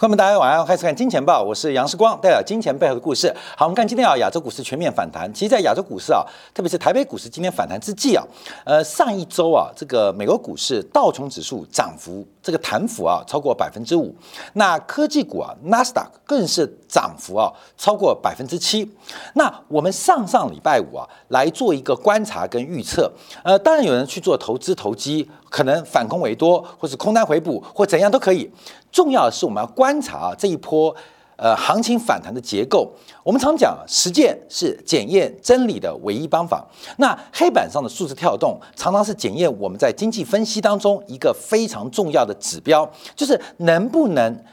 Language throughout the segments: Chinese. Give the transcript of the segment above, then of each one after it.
朋友们，大家晚上好，开始看《金钱报》，我是杨世光，带来金钱背后的故事。好，我们看今天啊，亚洲股市全面反弹。其实，在亚洲股市啊，特别是台北股市今天反弹之际啊，呃，上一周啊，这个美国股市道琼指数涨幅这个弹幅啊超过百分之五，那科技股啊，纳斯达克更是涨幅啊超过百分之七。那我们上上礼拜五啊来做一个观察跟预测，呃，当然有人去做投资投机，可能反空为多，或是空单回补，或怎样都可以。重要的是，我们要观察啊这一波呃行情反弹的结构。我们常讲，实践是检验真理的唯一方法。那黑板上的数字跳动，常常是检验我们在经济分析当中一个非常重要的指标，就是能不能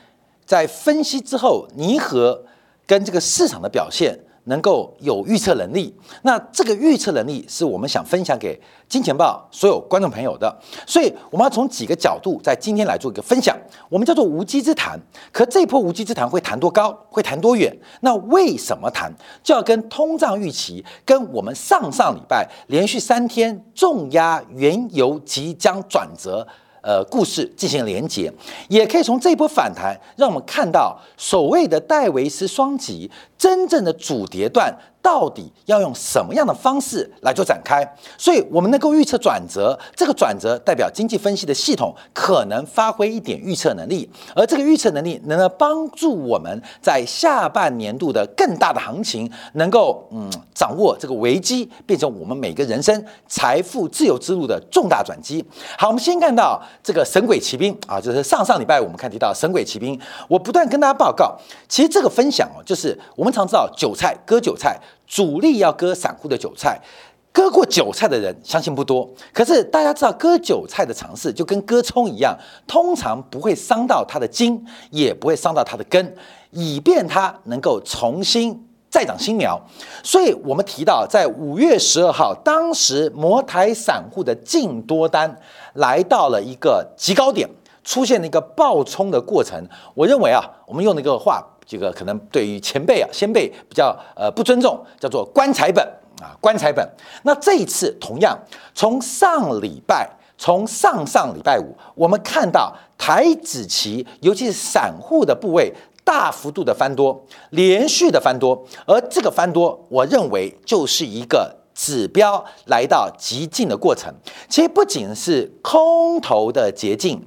在分析之后拟合跟这个市场的表现。能够有预测能力，那这个预测能力是我们想分享给金钱豹所有观众朋友的，所以我们要从几个角度在今天来做一个分享，我们叫做无稽之谈。可这波无稽之谈会谈多高，会谈多远？那为什么谈？就要跟通胀预期，跟我们上上礼拜连续三天重压原油即将转折。呃，故事进行连接，也可以从这波反弹，让我们看到所谓的戴维斯双极真正的主跌段。到底要用什么样的方式来做展开？所以我们能够预测转折，这个转折代表经济分析的系统可能发挥一点预测能力，而这个预测能力能够帮助我们在下半年度的更大的行情，能够嗯掌握这个危机，变成我们每个人生财富自由之路的重大转机。好，我们先看到这个神鬼骑兵啊，就是上上礼拜我们看提到神鬼骑兵，我不断跟大家报告，其实这个分享哦，就是我们常知道韭菜割韭菜。主力要割散户的韭菜，割过韭菜的人相信不多。可是大家知道，割韭菜的尝试就跟割葱一样，通常不会伤到它的茎，也不会伤到它的根，以便它能够重新再长新苗。所以我们提到，在五月十二号，当时摩台散户的净多单来到了一个极高点，出现了一个爆冲的过程。我认为啊，我们用那个话。这个可能对于前辈啊、先辈比较呃不尊重，叫做棺材本啊，棺材本。那这一次同样，从上礼拜，从上上礼拜五，我们看到台子期，尤其是散户的部位大幅度的翻多，连续的翻多，而这个翻多，我认为就是一个指标来到极境的过程。其实不仅是空头的捷径。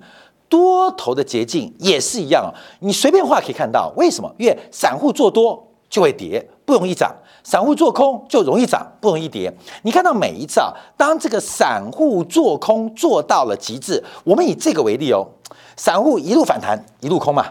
多头的捷径也是一样，你随便画可以看到，为什么？因为散户做多就会跌，不容易涨；散户做空就容易涨，不容易跌。你看到每一次啊，当这个散户做空做到了极致，我们以这个为例哦，散户一路反弹一路空嘛，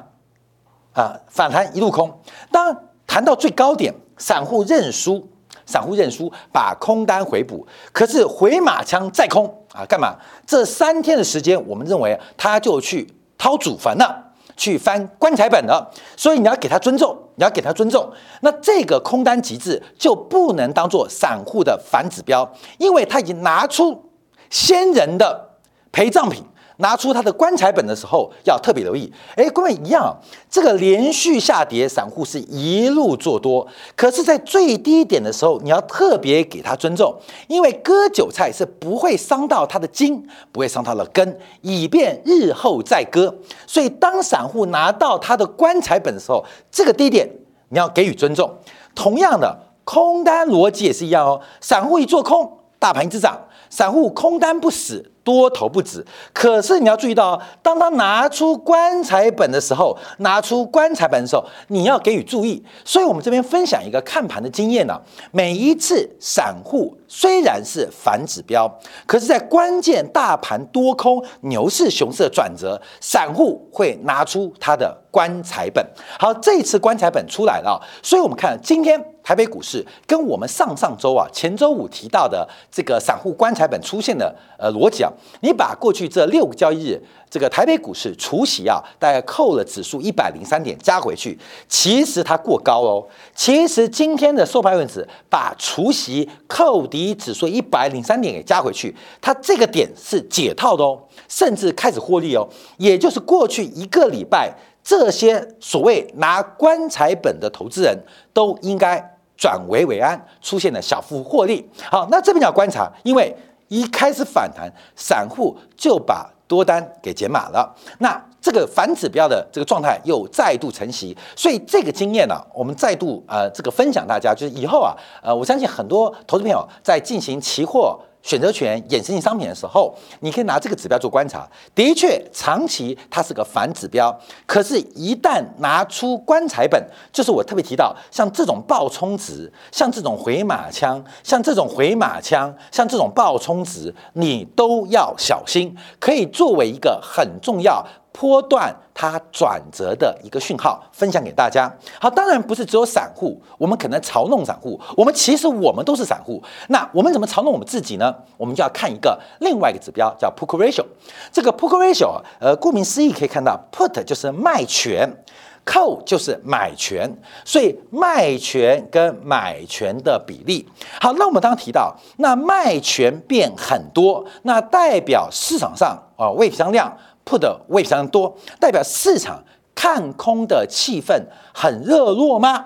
啊，反弹一路空。当谈到最高点，散户认输。散户认输，把空单回补，可是回马枪再空啊？干嘛？这三天的时间，我们认为他就去掏祖坟了，去翻棺材本了。所以你要给他尊重，你要给他尊重。那这个空单极致就不能当做散户的反指标，因为他已经拿出先人的陪葬品。拿出他的棺材本的时候，要特别留意。哎，各位一样，这个连续下跌，散户是一路做多。可是，在最低点的时候，你要特别给他尊重，因为割韭菜是不会伤到他的筋，不会伤他的根，以便日后再割。所以，当散户拿到他的棺材本的时候，这个低点你要给予尊重。同样的，空单逻辑也是一样哦。散户一做空，大盘一直涨；散户空单不死。多头不止，可是你要注意到，当他拿出棺材本的时候，拿出棺材本的时候，你要给予注意。所以，我们这边分享一个看盘的经验呢。每一次散户虽然是反指标，可是，在关键大盘多空、牛市、熊市的转折，散户会拿出他的棺材本。好，这一次棺材本出来了，所以我们看今天台北股市跟我们上上周啊、前周五提到的这个散户棺材本出现的呃逻辑啊。你把过去这六个交易日，这个台北股市除息啊，大概扣了指数一百零三点加回去，其实它过高哦。其实今天的收盘位置把除息扣抵指数一百零三点给加回去，它这个点是解套的哦，甚至开始获利哦。也就是过去一个礼拜，这些所谓拿棺材本的投资人都应该转危为安，出现了小幅获利。好，那这边要观察，因为。一开始反弹，散户就把多单给减满了。那这个反指标的这个状态又再度成型，所以这个经验呢，我们再度呃这个分享大家，就是以后啊，呃，我相信很多投资朋友在进行期货。选择权衍生性商品的时候，你可以拿这个指标做观察。的确，长期它是个反指标，可是，一旦拿出棺材本，就是我特别提到，像这种爆冲值，像这种回马枪，像这种回马枪，像这种爆冲值，你都要小心，可以作为一个很重要。波段它转折的一个讯号，分享给大家。好，当然不是只有散户，我们可能嘲弄散户。我们其实我们都是散户。那我们怎么嘲弄我们自己呢？我们就要看一个另外一个指标，叫 put ratio。这个 put ratio，呃，顾名思义可以看到，put 就是卖权扣就是买权，所以卖权跟买权的比例。好，那我们刚刚提到，那卖权变很多，那代表市场上啊未平仓量。put 位非常多，代表市场看空的气氛很热络吗？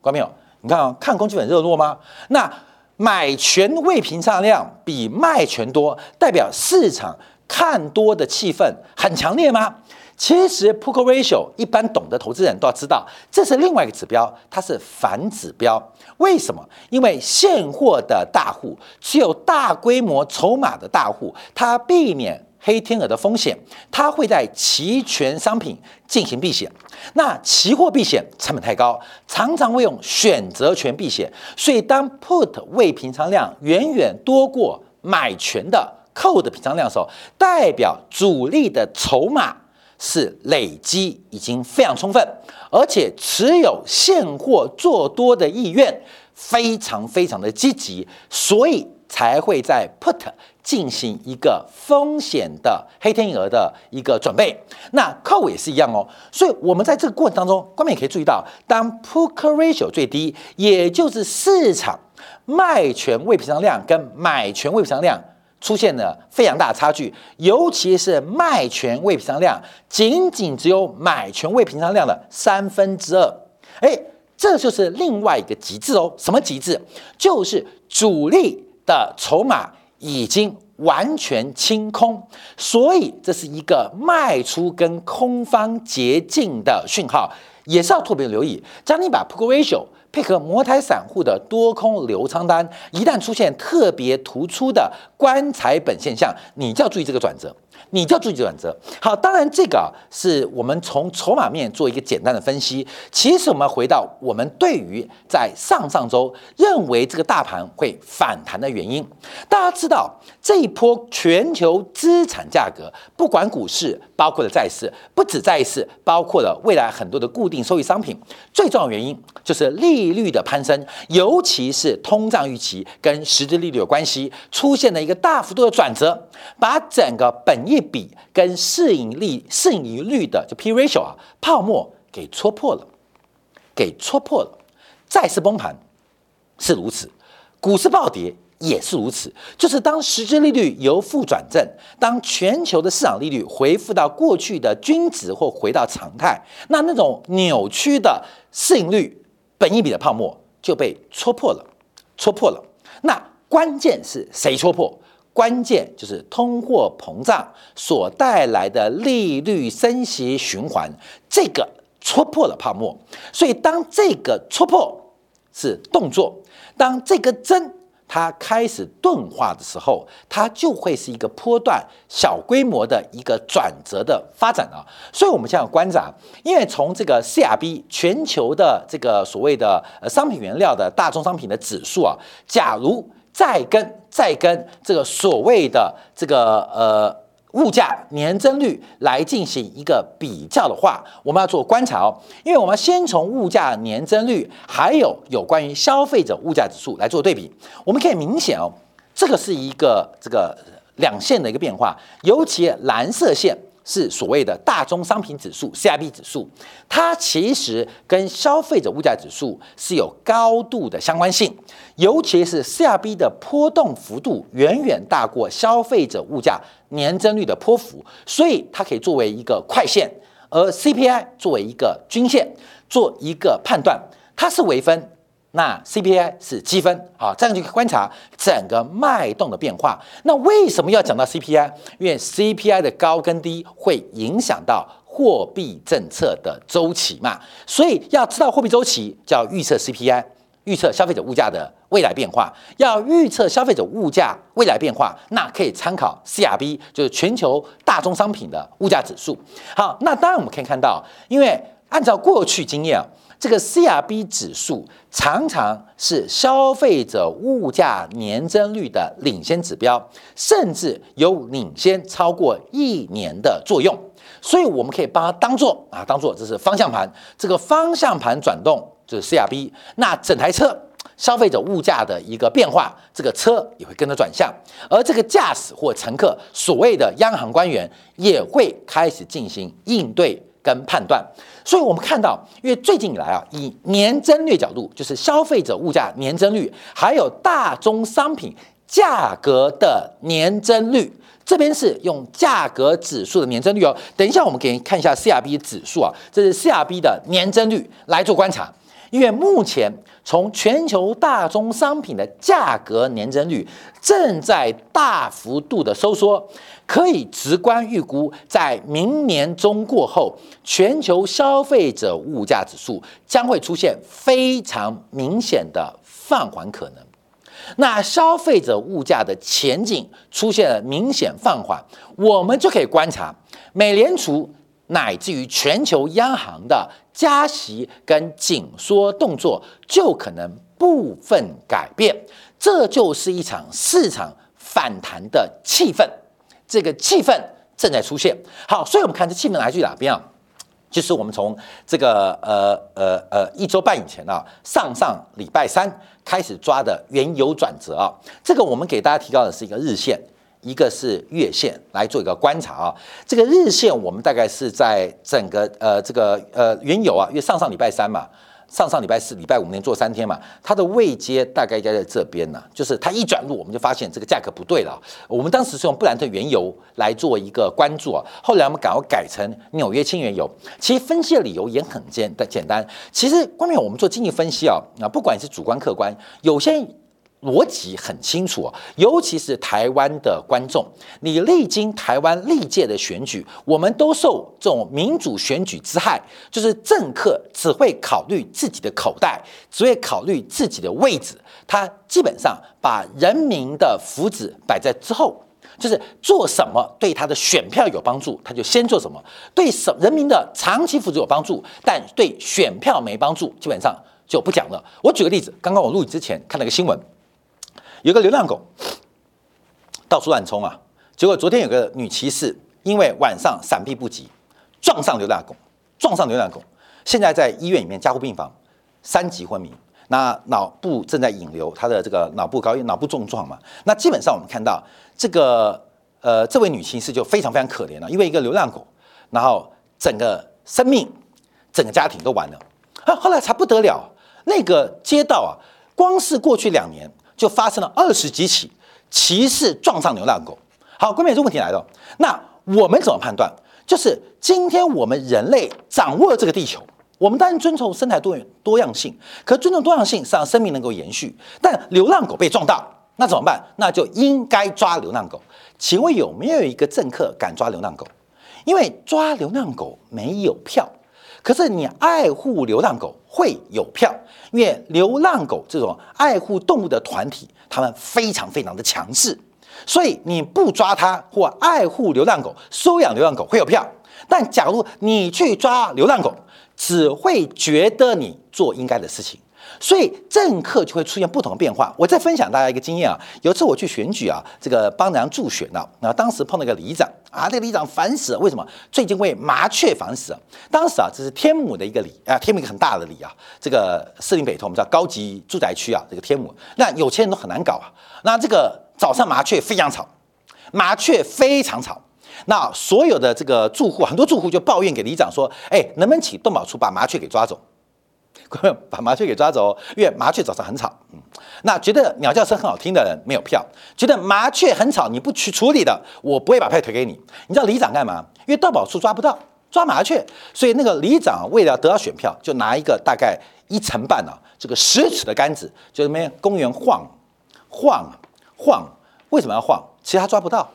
观众朋友，你看啊，看空气氛热络吗？那买权未平仓量比卖权多，代表市场看多的气氛很强烈吗？其实 put ratio 一般懂得投资人都要知道，这是另外一个指标，它是反指标。为什么？因为现货的大户只有大规模筹码的大户，他避免。黑天鹅的风险，它会在期权商品进行避险。那期货避险成本太高，常常会用选择权避险。所以，当 put 未平仓量远远多过买权的 call 的平仓量的时候，代表主力的筹码是累积已经非常充分，而且持有现货做多的意愿非常非常的积极，所以才会在 put。进行一个风险的黑天鹅的一个准备，那 call 也是一样哦。所以，我们在这个过程当中，观众也可以注意到，当 put ratio 最低，也就是市场卖权未平仓量跟买权未平仓量出现了非常大的差距，尤其是卖权未平仓量仅仅只有买权未平仓量的三分之二，哎，这就是另外一个极致哦。什么极致？就是主力的筹码。已经完全清空，所以这是一个卖出跟空方捷径的讯号，也是要特别留意。将你把 put ratio 配合摩台散户的多空流仓单，一旦出现特别突出的棺材本现象，你就要注意这个转折。你就要注意转折。好，当然这个是我们从筹码面做一个简单的分析。其实我们回到我们对于在上上周认为这个大盘会反弹的原因。大家知道这一波全球资产价格，不管股市，包括了债市，不止债市，包括了未来很多的固定收益商品，最重要原因就是利率的攀升，尤其是通胀预期跟实质利率有关系，出现了一个大幅度的转折，把整个本一笔跟市盈率、市盈率的就 P ratio 啊，泡沫给戳破了，给戳破了。再次崩盘是如此，股市暴跌也是如此。就是当实质利率由负转正，当全球的市场利率恢复到过去的均值或回到常态，那那种扭曲的市盈率、本一比的泡沫就被戳破了，戳破了。那关键是谁戳破？关键就是通货膨胀所带来的利率升息循环，这个戳破了泡沫。所以，当这个戳破是动作，当这个针它开始钝化的时候，它就会是一个波段小规模的一个转折的发展啊。所以，我们现在观察，因为从这个 CRB 全球的这个所谓的呃商品原料的大宗商品的指数啊，假如再跟再跟这个所谓的这个呃物价年增率来进行一个比较的话，我们要做观察哦，因为我们先从物价年增率还有有关于消费者物价指数来做对比，我们可以明显哦，这个是一个这个两线的一个变化，尤其蓝色线。是所谓的大宗商品指数 （CIB 指数），它其实跟消费者物价指数是有高度的相关性，尤其是 CIB 的波动幅度远远大过消费者物价年增率的波幅，所以它可以作为一个快线，而 CPI 作为一个均线做一个判断，它是微分。那 CPI 是积分啊，这样就可以观察整个脉动的变化。那为什么要讲到 CPI？因为 CPI 的高跟低会影响到货币政策的周期嘛。所以要知道货币周期，就要预测 CPI，预测消费者物价的未来变化。要预测消费者物价未来变化，那可以参考 CRB，就是全球大宗商品的物价指数。好，那当然我们可以看到，因为按照过去经验啊。这个 CRB 指数常常是消费者物价年增率的领先指标，甚至有领先超过一年的作用，所以我们可以把它当做啊，当做这是方向盘，这个方向盘转动就是 CRB，那整台车消费者物价的一个变化，这个车也会跟着转向，而这个驾驶或乘客，所谓的央行官员也会开始进行应对。跟判断，所以我们看到，因为最近以来啊，以年增率角度，就是消费者物价年增率，还有大宗商品价格的年增率，这边是用价格指数的年增率哦。等一下，我们给你看一下 CRB 指数啊，这是 CRB 的年增率来做观察。因为目前从全球大宗商品的价格年增率正在大幅度的收缩，可以直观预估，在明年中过后，全球消费者物价指数将会出现非常明显的放缓可能。那消费者物价的前景出现了明显放缓，我们就可以观察美联储。乃至于全球央行的加息跟紧缩动作就可能部分改变，这就是一场市场反弹的气氛，这个气氛正在出现。好，所以我们看这气氛来自于哪边啊？就是我们从这个呃呃呃一周半以前啊，上上礼拜三开始抓的原油转折啊，这个我们给大家提到的是一个日线。一个是月线来做一个观察啊，这个日线我们大概是在整个呃这个呃原油啊，因为上上礼拜三嘛，上上礼拜四、礼拜五连做三天嘛，它的位阶大概应该在这边呢，就是它一转入，我们就发现这个价格不对了。我们当时是用布兰特原油来做一个关注啊，后来我们赶快改成纽约轻原油。其实分析的理由也很简的简单，其实关键我们做经济分析啊，啊不管是主观客观，有些。逻辑很清楚，尤其是台湾的观众，你历经台湾历届的选举，我们都受这种民主选举之害，就是政客只会考虑自己的口袋，只会考虑自己的位置，他基本上把人民的福祉摆在之后，就是做什么对他的选票有帮助，他就先做什么；对什人民的长期福祉有帮助，但对选票没帮助，基本上就不讲了。我举个例子，刚刚我录影之前看了个新闻。有个流浪狗到处乱冲啊，结果昨天有个女骑士因为晚上闪避不及，撞上流浪狗，撞上流浪狗，现在在医院里面加护病房，三级昏迷，那脑部正在引流，她的这个脑部高脑部重创嘛，那基本上我们看到这个呃这位女骑士就非常非常可怜了，因为一个流浪狗，然后整个生命、整个家庭都完了，啊后来才不得了，那个街道啊，光是过去两年。就发生了二十几起骑士撞上流浪狗。好，关键这问题来了，那我们怎么判断？就是今天我们人类掌握了这个地球，我们当然尊重生态多元多样性，可尊重多样性是让生命能够延续。但流浪狗被撞到，那怎么办？那就应该抓流浪狗。请问有没有一个政客敢抓流浪狗？因为抓流浪狗没有票。可是你爱护流浪狗会有票，因为流浪狗这种爱护动物的团体，他们非常非常的强势，所以你不抓它或爱护流浪狗、收养流浪狗会有票。但假如你去抓流浪狗，只会觉得你做应该的事情。所以政客就会出现不同的变化。我再分享大家一个经验啊，有一次我去选举啊，这个帮人助选呢，然后当时碰到一个里长啊，这个里长烦死了，为什么？最近为麻雀烦死了。当时啊，这是天母的一个里啊，天母一个很大的里啊，这个士林北投我们叫高级住宅区啊，这个天母，那有钱人都很难搞啊。那这个早上麻雀非常吵，麻雀非常吵，那所有的这个住户，很多住户就抱怨给里长说，哎，能不能请动保处把麻雀给抓走？把麻雀给抓走，因为麻雀早上很吵。嗯，那觉得鸟叫声很好听的人没有票，觉得麻雀很吵你不去处理的，我不会把票推给你。你知道里长干嘛？因为盗宝处抓不到，抓麻雀，所以那个里长为了得到选票，就拿一个大概一层半啊，这个十尺的杆子，就那边公园晃晃晃。为什么要晃？其实他抓不到，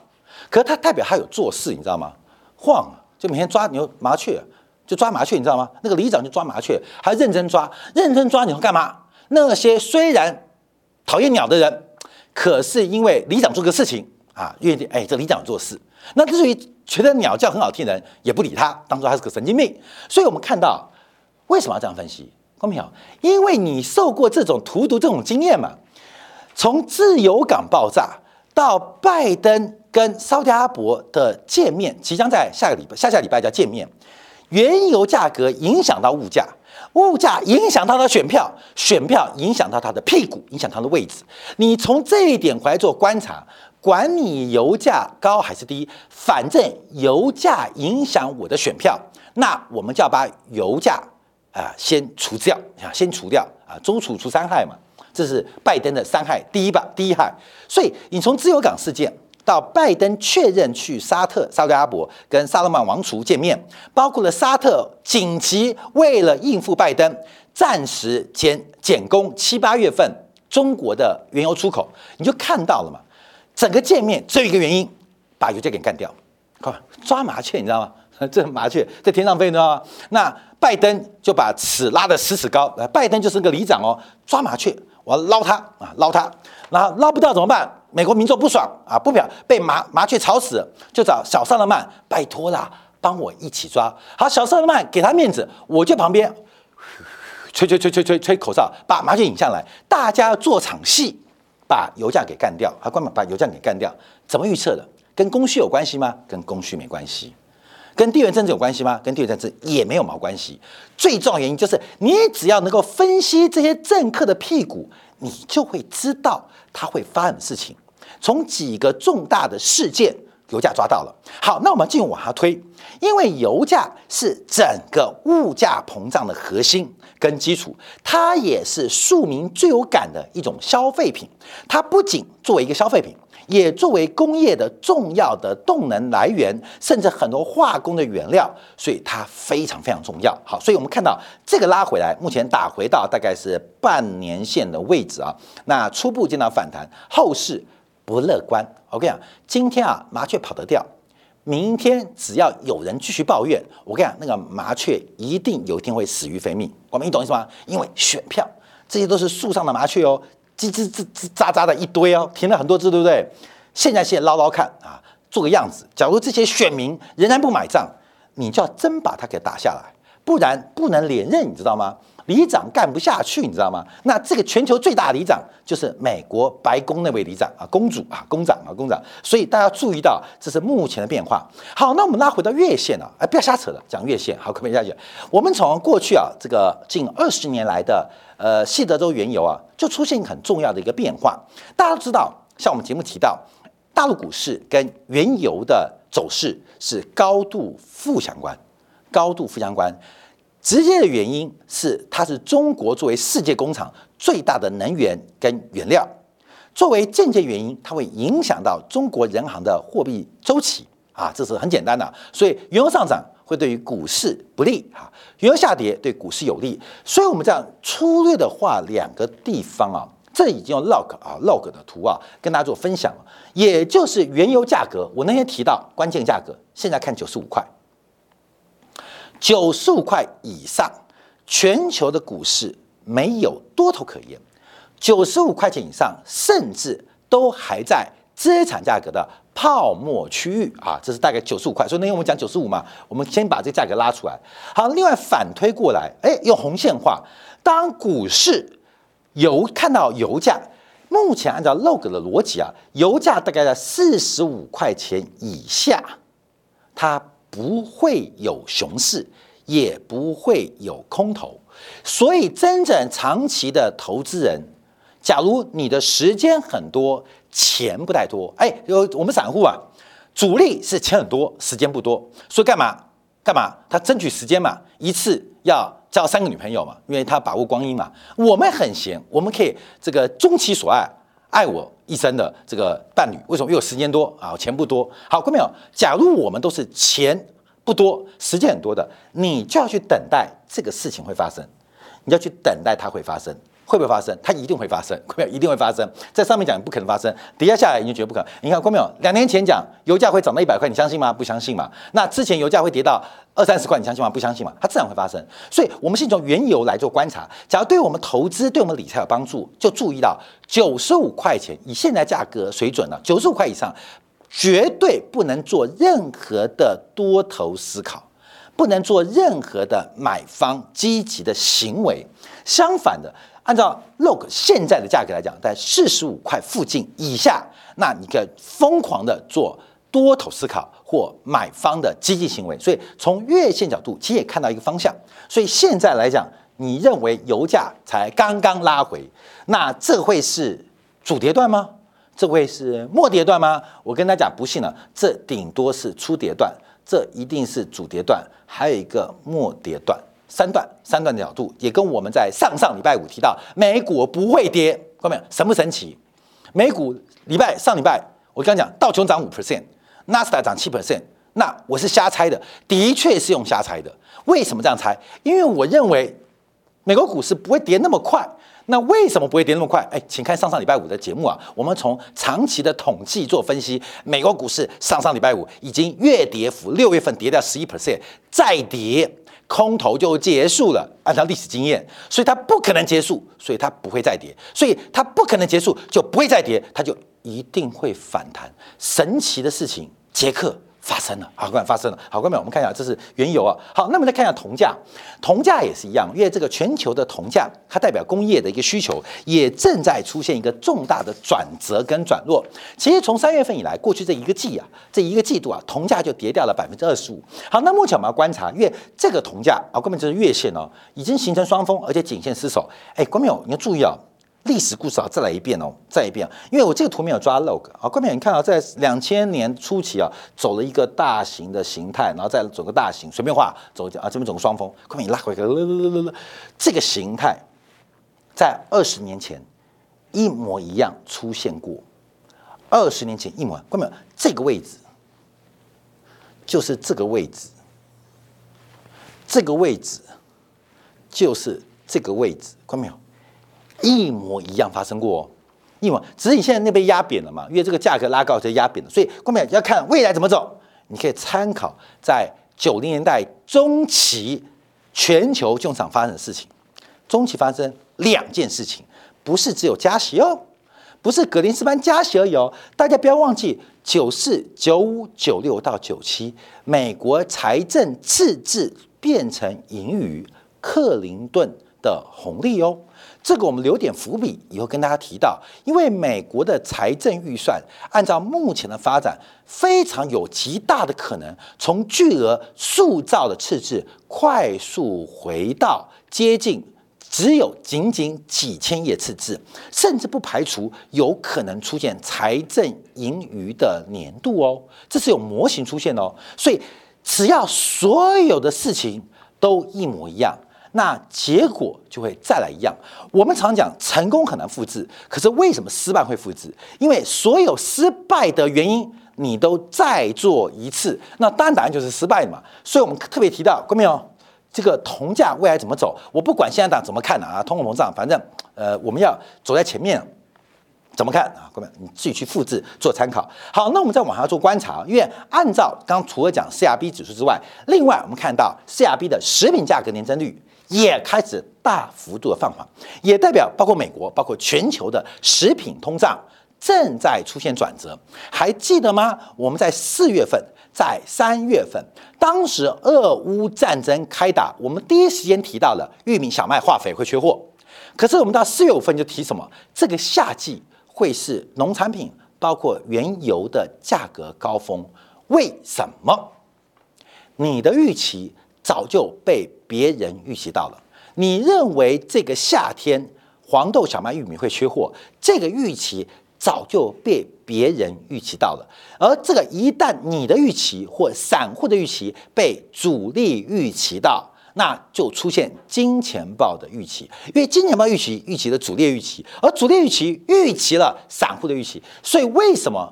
可是他代表他有做事，你知道吗？晃就每天抓牛麻雀，就抓麻雀，你知道吗？那个里长就抓麻雀，还认真抓，认真抓，你会干嘛？那些虽然讨厌鸟的人，可是因为里长做个事情啊，愿意哎，这里长做事。那至于觉得鸟叫很好听的人，也不理他，当做他是个神经病。所以我们看到为什么要这样分析？公平因为你受过这种荼毒这种经验嘛。从自由港爆炸到拜登跟沙特阿伯的见面，即将在下个礼拜、下下礼拜就要见面。原油价格影响到物价，物价影响到他选票，选票影响到他的屁股，影响他的位置。你从这一点回来做观察，管你油价高还是低，反正油价影响我的选票，那我们就要把油价啊先除掉，啊先除掉啊，周楚除三害嘛。这是拜登的三害，第一吧，第一害。所以你从自由港事件到拜登确认去沙特、沙特阿拉伯跟萨勒曼王储见面，包括了沙特紧急为了应付拜登，暂时减减工七八月份中国的原油出口，你就看到了嘛。整个见面只有一个原因，把油价给干掉，看抓麻雀，你知道吗？这麻雀在天上飞，你知道吗？那拜登就把尺拉得死死高，拜登就是个里长哦，抓麻雀。我要捞他啊，捞他，然后捞不到怎么办？美国民众不爽啊，不表被麻麻雀吵死，就找小萨勒曼，拜托啦，帮我一起抓。好，小萨勒曼给他面子，我就旁边吹吹吹吹吹吹口哨，把麻雀引下来，大家做场戏，把油价给干掉。啊，官们把油价给干掉，怎么预测的？跟供需有关系吗？跟供需没关系。跟地缘政治有关系吗？跟地缘政治也没有毛关系。最重要原因就是，你只要能够分析这些政客的屁股，你就会知道他会发生的事情。从几个重大的事件，油价抓到了。好，那我们继续往下推，因为油价是整个物价膨胀的核心跟基础，它也是庶民最有感的一种消费品。它不仅作为一个消费品。也作为工业的重要的动能来源，甚至很多化工的原料，所以它非常非常重要。好，所以我们看到这个拉回来，目前打回到大概是半年线的位置啊。那初步见到反弹，后市不乐观。我跟你讲，今天啊麻雀跑得掉，明天只要有人继续抱怨，我跟你讲，那个麻雀一定有一天会死于非命。我们你懂意思吗？因为选票这些都是树上的麻雀哦。叽叽吱吱喳喳的一堆哦，停了很多只，对不对？现在先捞捞看啊，做个样子。假如这些选民仍然不买账，你就要真把他给打下来，不然不能连任，你知道吗？里长干不下去，你知道吗？那这个全球最大的里长就是美国白宫那位里长啊，公主啊，公长啊，公长。所以大家注意到，这是目前的变化。好，那我们拉回到月线啊，哎，不要瞎扯了，讲月线。好，可不可以下去？我们从过去啊，这个近二十年来的呃，西德州原油啊，就出现很重要的一个变化。大家都知道，像我们节目提到，大陆股市跟原油的走势是高度负相关，高度负相关。直接的原因是，它是中国作为世界工厂最大的能源跟原料；作为间接原因，它会影响到中国人行的货币周期啊，这是很简单的。所以原油上涨会对于股市不利啊，原油下跌对股市有利。所以我们这样粗略的画两个地方啊，这已经用 log 啊 log 的图啊跟大家做分享了，也就是原油价格，我那天提到关键价格，现在看九十五块。九十五块以上，全球的股市没有多头可言。九十五块钱以上，甚至都还在资产价格的泡沫区域啊！这是大概九十五块。所以那天我们讲九十五嘛，我们先把这价格拉出来。好，另外反推过来，哎，用红线画。当股市油看到油价，目前按照 log 的逻辑啊，油价大概在四十五块钱以下，它。不会有熊市，也不会有空头，所以真正长期的投资人，假如你的时间很多，钱不太多，哎，有我们散户啊，主力是钱很多，时间不多，所以干嘛干嘛？他争取时间嘛，一次要交三个女朋友嘛，因为他把握光阴嘛。我们很闲，我们可以这个终其所爱。爱我一生的这个伴侣，为什么？又有时间多啊，钱不多。好，看到没有？假如我们都是钱不多，时间很多的，你就要去等待这个事情会发生。你要去等待它会发生。会不会发生？它一定会发生，没有？一定会发生。在上面讲不可能发生，底下下来你就觉得不可能。你看，观众朋友，两年前讲油价会涨到一百块，你相信吗？不相信嘛？那之前油价会跌到二三十块，你相信吗？不相信嘛？它自然会发生。所以，我们先从原油来做观察。假如对我们投资、对我们理财有帮助，就注意到九十五块钱，以现在价格水准呢，九十五块以上，绝对不能做任何的多头思考，不能做任何的买方积极的行为。相反的。按照 log 现在的价格来讲，在四十五块附近以下，那你可以疯狂的做多头思考或买方的积极行为。所以从月线角度，其实也看到一个方向。所以现在来讲，你认为油价才刚刚拉回，那这会是主跌段吗？这会是末跌段吗？我跟大家讲，不信了，这顶多是初跌段，这一定是主跌段，还有一个末跌段。三段三段的角度，也跟我们在上上礼拜五提到美股不会跌，看到没有？神不神奇？美股礼拜上礼拜我刚讲道琼涨五 percent，纳斯达涨七 percent，那我是瞎猜的，的确是用瞎猜的。为什么这样猜？因为我认为美国股市不会跌那么快。那为什么不会跌那么快？哎，请看上上礼拜五的节目啊，我们从长期的统计做分析，美国股市上上礼拜五已经月跌幅，六月份跌掉十一 percent，再跌。空头就结束了，按照历史经验，所以它不可能结束，所以它不会再跌，所以它不可能结束就不会再跌，它就一定会反弹。神奇的事情，杰克。发生了，好，各位发生了，好，各位，我们看一下，这是原油啊。好，那么再看一下铜价，铜价也是一样，因为这个全球的铜价，它代表工业的一个需求，也正在出现一个重大的转折跟转弱。其实从三月份以来，过去这一个季啊，这一个季度啊，铜价就跌掉了百分之二十五。好，那目前我们要观察，因为这个铜价啊，根本就是月线哦，已经形成双峰，而且颈线失守。哎，观众你要注意啊。历史故事啊，再来一遍哦，再一遍。因为我这个图没有抓 log 啊，观众你看啊在两千年初期啊，走了一个大型的形态，然后再走个大型，随便画走啊，这边走个双峰，观众你拉回个，这个形态在二十年前一模一样出现过，二十年前一模，观众这个位置就是这个位置，这个位置就是这个位置，看到没有？一模一样发生过，哦，一模，只是你现在那边压扁了嘛？因为这个价格拉高就压扁了，所以后面要看未来怎么走。你可以参考在九零年代中期全球重场发生的事情。中期发生两件事情，不是只有加息哦，不是格林斯潘加息而已哦。大家不要忘记，九四、九五、九六到九七，美国财政赤字变成盈余，克林顿的红利哦。这个我们留点伏笔，以后跟大家提到。因为美国的财政预算，按照目前的发展，非常有极大的可能从巨额塑造的赤字，快速回到接近只有仅仅几千页赤字，甚至不排除有可能出现财政盈余的年度哦。这是有模型出现的哦。所以只要所有的事情都一模一样。那结果就会再来一样。我们常讲成功很难复制，可是为什么失败会复制？因为所有失败的原因你都再做一次，那当然答案就是失败嘛。所以我们特别提到，过没有？这个铜价未来怎么走？我不管现在党怎么看的啊，通货膨胀，反正呃我们要走在前面，怎么看啊？各位你自己去复制做参考。好，那我们再往下做观察，因为按照刚除了讲 CRB 指数之外，另外我们看到 CRB 的食品价格年增率。也开始大幅度的放缓，也代表包括美国、包括全球的食品通胀正在出现转折。还记得吗？我们在四月份、在三月份，当时俄乌战争开打，我们第一时间提到了玉米、小麦、化肥会缺货。可是我们到四月份就提什么？这个夏季会是农产品，包括原油的价格高峰。为什么？你的预期？早就被别人预期到了。你认为这个夏天黄豆、小麦、玉米会缺货，这个预期早就被别人预期到了。而这个一旦你的预期或散户的预期被主力预期到，那就出现金钱豹的预期，因为金钱豹预期预期的主力预期，而主力预期预期了散户的预期，所以为什么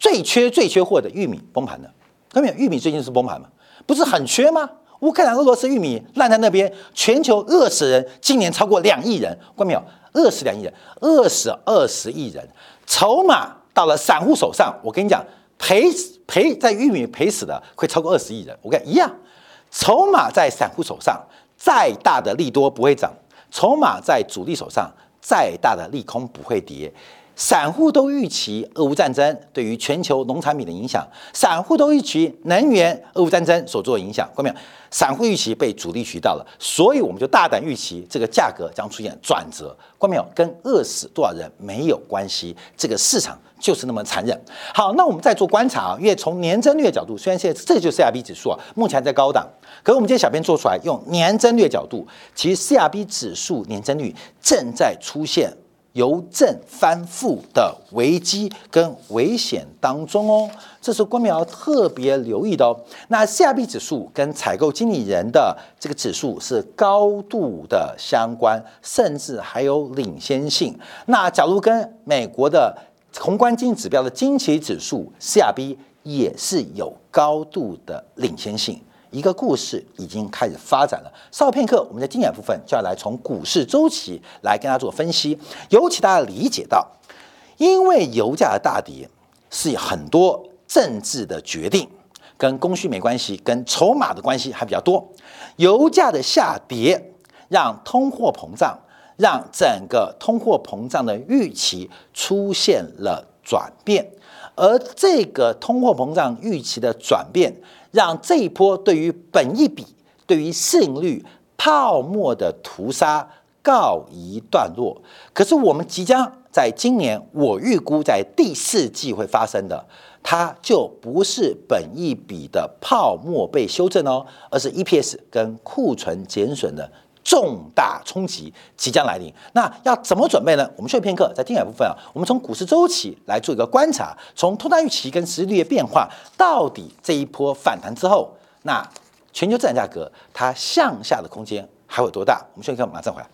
最缺最缺货的玉米崩盘呢？看到没有？玉米最近是崩盘吗？不是很缺吗？乌克兰、俄罗斯玉米烂在那边，全球饿死人，今年超过两亿人，关没有？饿死两亿人，饿死二十亿人，筹码到了散户手上，我跟你讲，赔赔在玉米赔死的会超过二十亿人，我跟你一样，筹码在散户手上，再大的利多不会涨；筹码在主力手上，再大的利空不会跌。散户都预期俄乌战争对于全球农产品的影响，散户都预期能源俄乌战争所做的影响，看到没有？散户预期被主力渠道了，所以我们就大胆预期这个价格将出现转折，看到没有？跟饿死多少人没有关系，这个市场就是那么残忍。好，那我们再做观察啊，因为从年增率的角度，虽然现在这就是 CRB 指数啊，目前还在高档，可是我们今天小编做出来用年增率角度，其实 CRB 指数年增率正在出现。由正翻覆的危机跟危险当中哦，这是官苗特别留意的哦。那 CRB 指数跟采购经理人的这个指数是高度的相关，甚至还有领先性。那假如跟美国的宏观经济指标的经济指数 CRB 也是有高度的领先性。一个故事已经开始发展了。稍片刻，我们在经典部分就要来从股市周期来跟大家做分析。尤其大家理解到，因为油价的大跌是很多政治的决定，跟供需没关系，跟筹码的关系还比较多。油价的下跌让通货膨胀，让整个通货膨胀的预期出现了转变，而这个通货膨胀预期的转变。让这一波对于本一比、对于市盈率泡沫的屠杀告一段落。可是我们即将在今年，我预估在第四季会发生的，它就不是本一比的泡沫被修正哦，而是 EPS 跟库存减损的。重大冲击即将来临，那要怎么准备呢？我们休息片刻，在听海部分啊，我们从股市周期来做一个观察，从通胀预期跟实际率的变化，到底这一波反弹之后，那全球资产价格它向下的空间还有多大？我们休息片刻，马上回来。